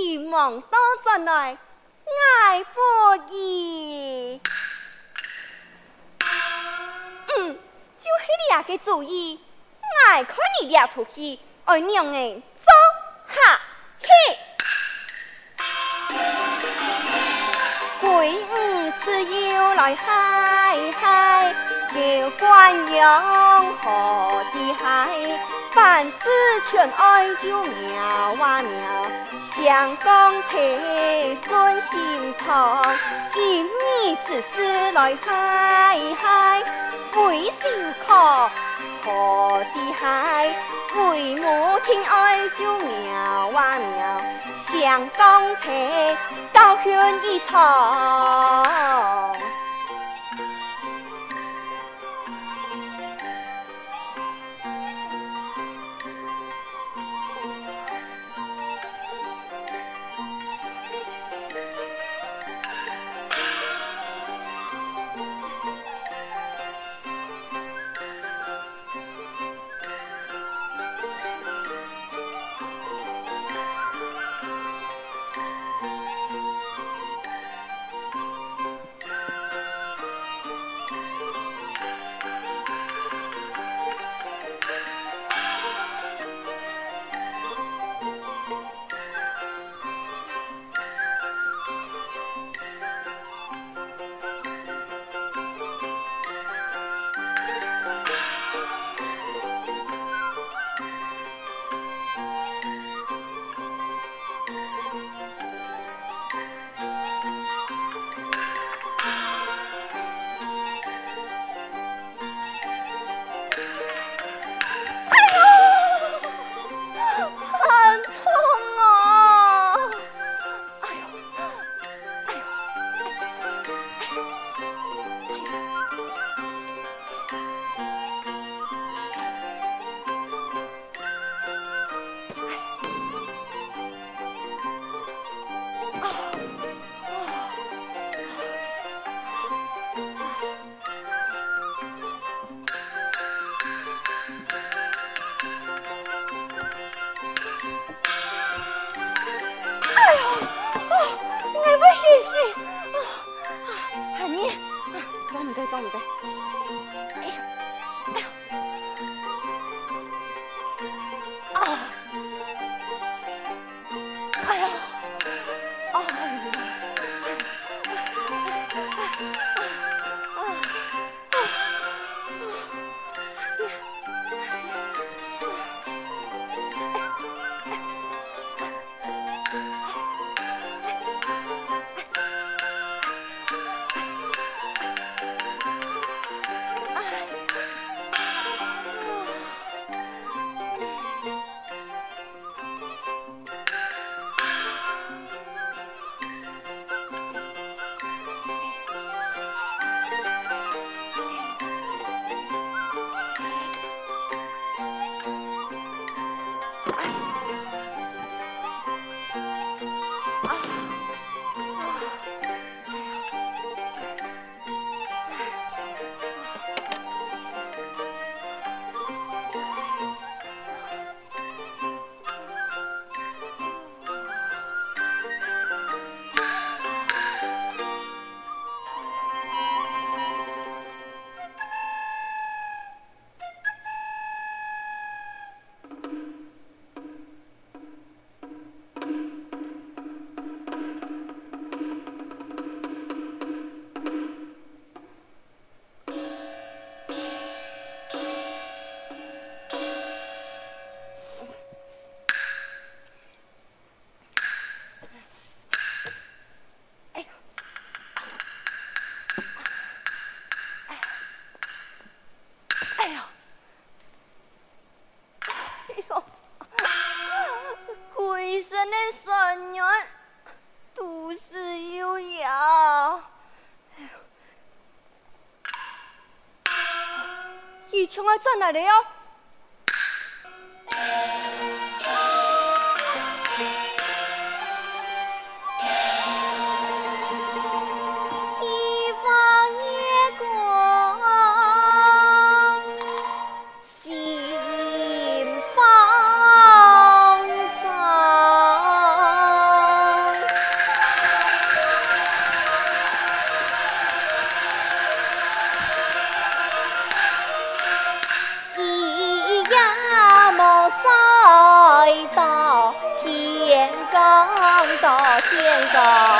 听急忙多进来，爱不依。嗯，就是俩个主意，爱看你俩出去，爱两人走下去。鬼。自由来嗨嗨，有欢迎何地嗨？凡事全爱就妙哇妙，相公且顺心肠，今日之事来嗨嗨，会心可何地嗨？为母亲爱就妙哇妙，相公且高兴一场。一枪啊，转来了哟。想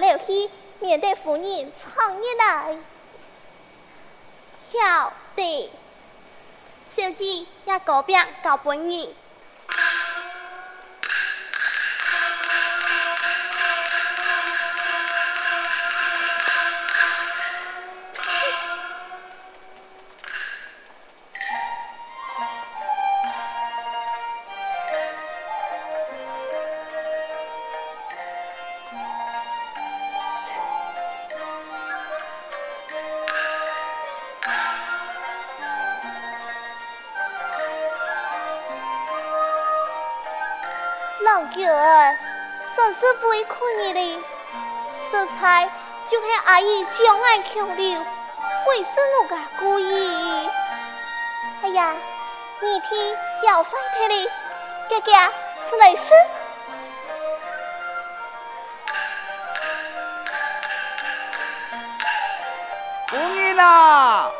了去，免得夫人闯入来。晓得，小姐也告别告本人。阿姨将爱扣留，非是奴家故意。哎呀，你听要翻开的，哥哥出来吃。夫人呐。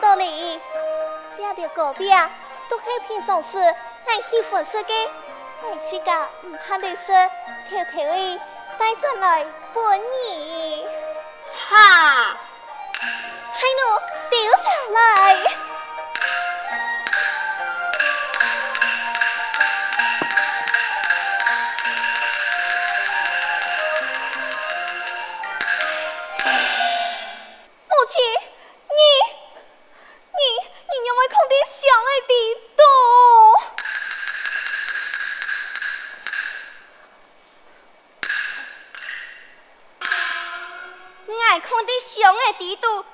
道理，家的隔壁都开平常时爱喜欢说的，爱去讲不好的说，偷偷的带上来本你。擦，还能丢下来。上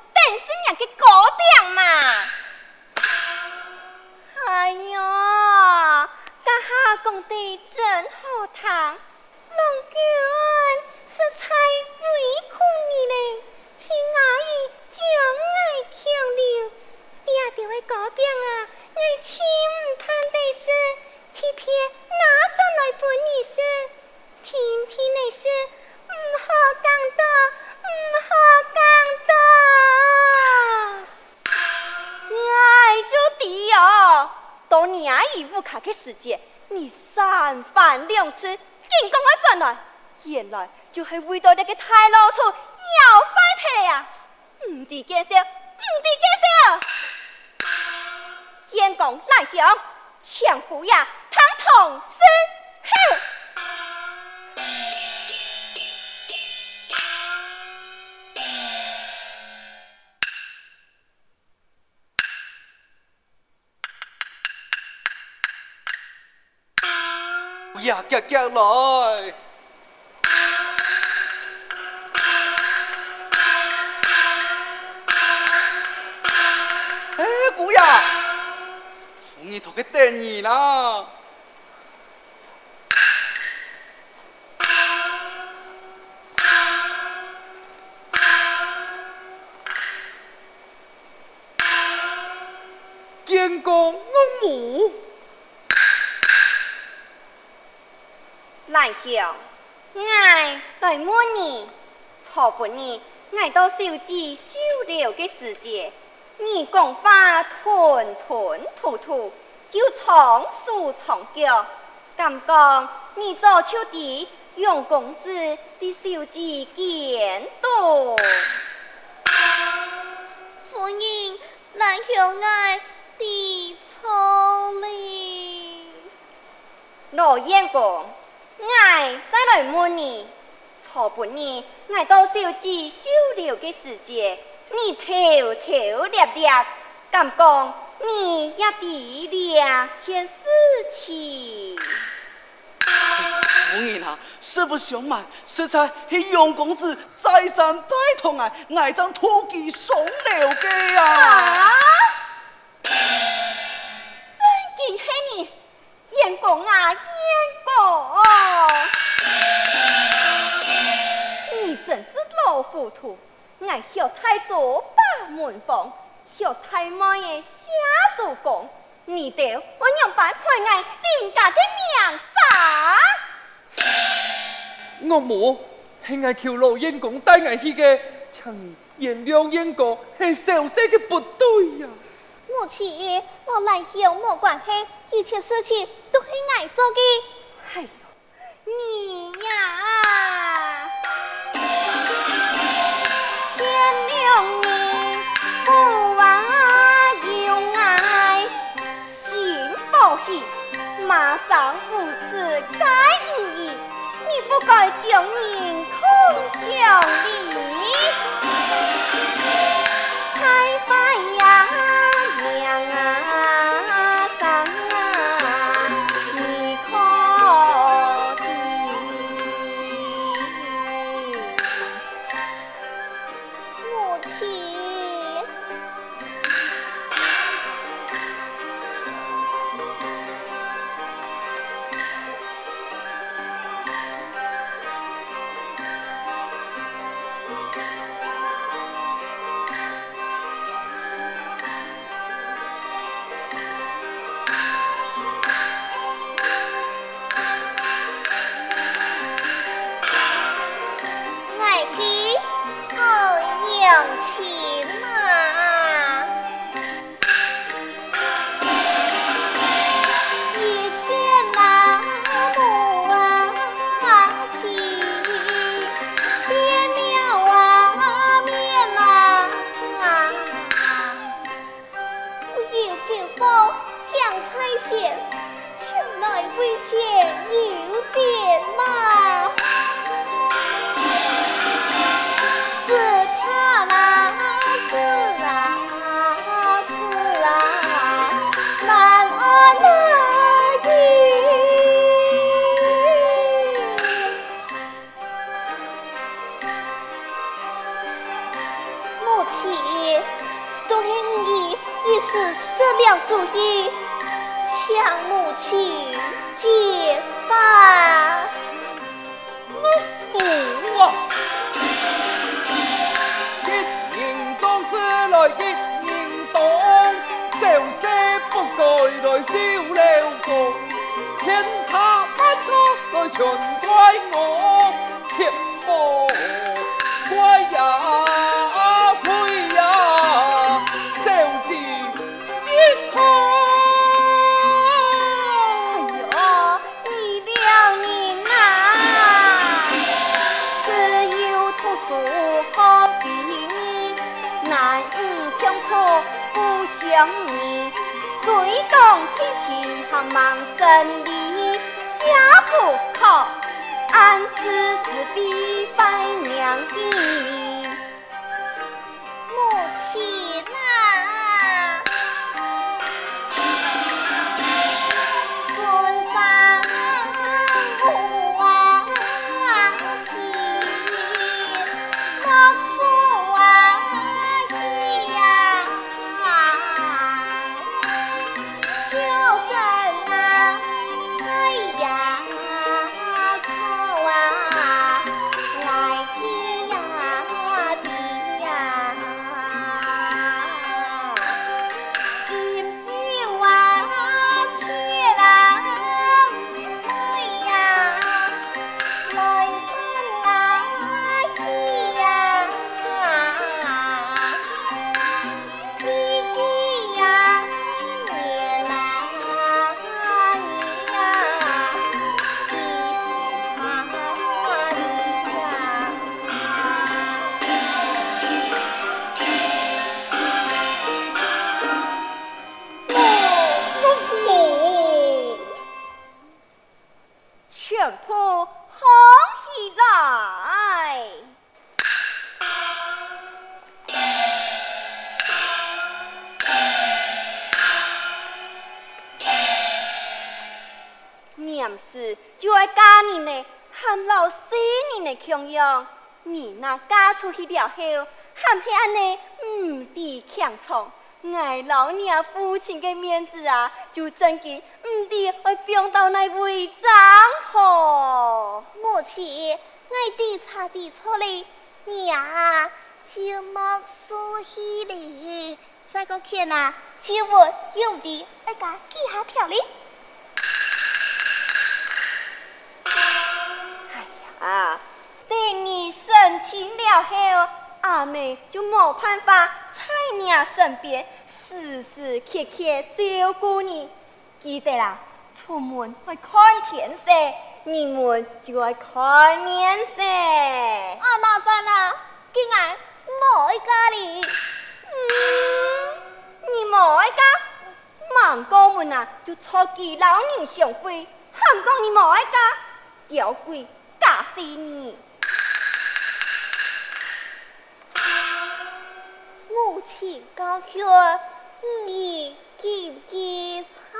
到你阿姨屋卡的时节。你三番两次竟讲我转来，原来就是为到那个太老粗要翻皮呀！唔得见笑，唔得见笑！燕公来降，抢姑爷，唐同死。呀，夹夹来！哎，姑爷，你同佢等你啦。见公我母。来兄，爱来问你，错不你，爱到收集收留的时节，你讲话吞吞吐吐，又仓促长脚，敢讲你做秋地用公子的收集见多？夫人，来兄爱的错哩，罗燕公。爱再来问你，错不你，爱到收集收留的时节，你偷偷掠掠，敢讲你也地掠些事情？夫人啊，实不相瞒，实在是杨公子再三拜托爱，爱将土地送了给啊！啊真敬喜你，杨公啊，燕公！真是老糊涂，爱学太祖把门房，学太妈的下主公，你得我娘白陪爱人家的名声。我母是俺求老燕公带俺去的，请原谅燕公是小事的不对呀、啊。母亲，我来后没关系，一切事情都是俺做的。哎呦，你呀！不忘有爱，心不喜，马上无耻该无义，你不该将人空相离。全怪我，切莫怪呀，怪呀，小子一错。哎呦，你了人啊，只有读书好比你，难听错不想你。水动天气还忙生此时必拜娘的那嫁出去了后，含是安尼唔知强闯，爱老娘父亲的面子啊，就真嘅唔知会变到那违章吼。母亲，我地查地错哩，娘就莫输气哩。再个看啊，就我用的爱家记下条哩。啊，等你生亲了后，阿妹就没办法在你身边时时刻刻照顾你。记得啦，出门会看天色，你们就要看面色。阿妈生啊，今日冇一家哩。嗯，你冇爱家，忙过门啊，就错记老人上会，喊讲你冇爱家，妖怪假死你。母亲高桥，你记唔记彩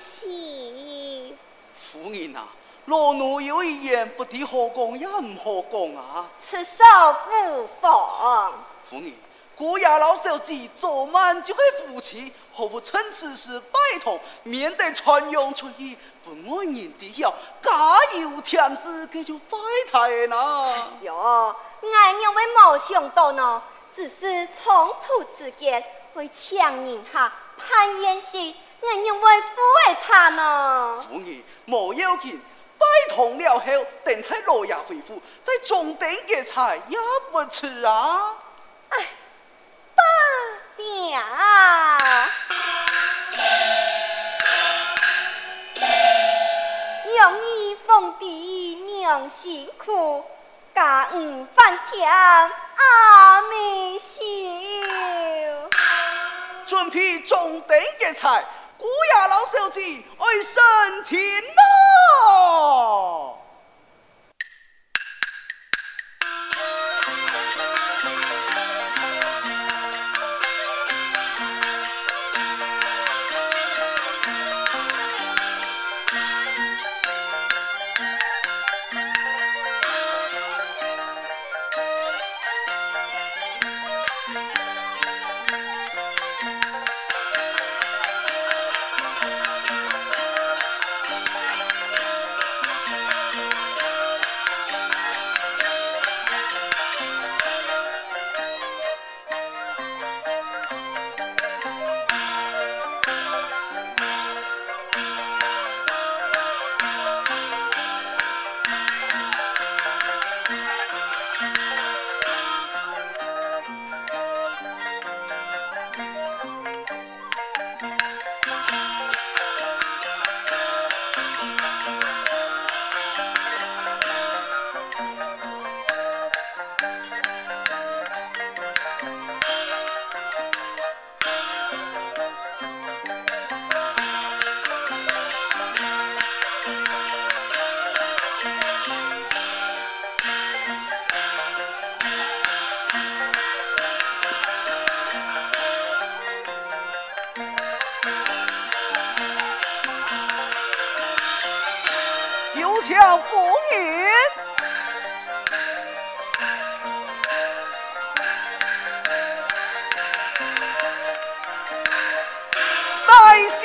是？夫人啊，老奴有一言不提好讲也唔好讲啊。此手不妨。夫人，姑爷老小姐昨晚就系夫妻，何不趁此时拜托，免得传扬出去，不爱人知晓，假有天事，佢就坏态啦。哟，俺认为冇想到呢，只是仓促之间会抢人下攀宴席，俺认为富会差呢。夫人莫要紧，拜托了后，等他老爷回府，再重点嘅菜也不迟啊。哎，爸爹啊，容易逢地娘辛苦，家务饭甜阿妹笑。准备重点嘅菜，古雅老小姐爱生情咯。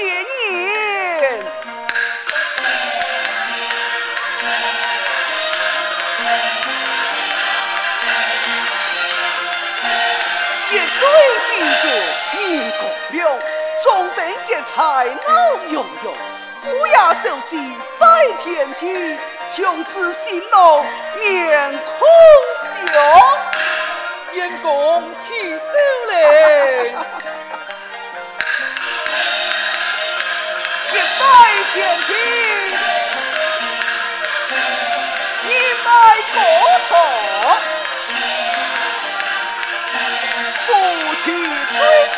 一年。一对一子，年过了，中等的才能用用，不要手机拜天梯，穷死新郎面孔雄。员工起嘞！天地，你乃国特，不去推翻。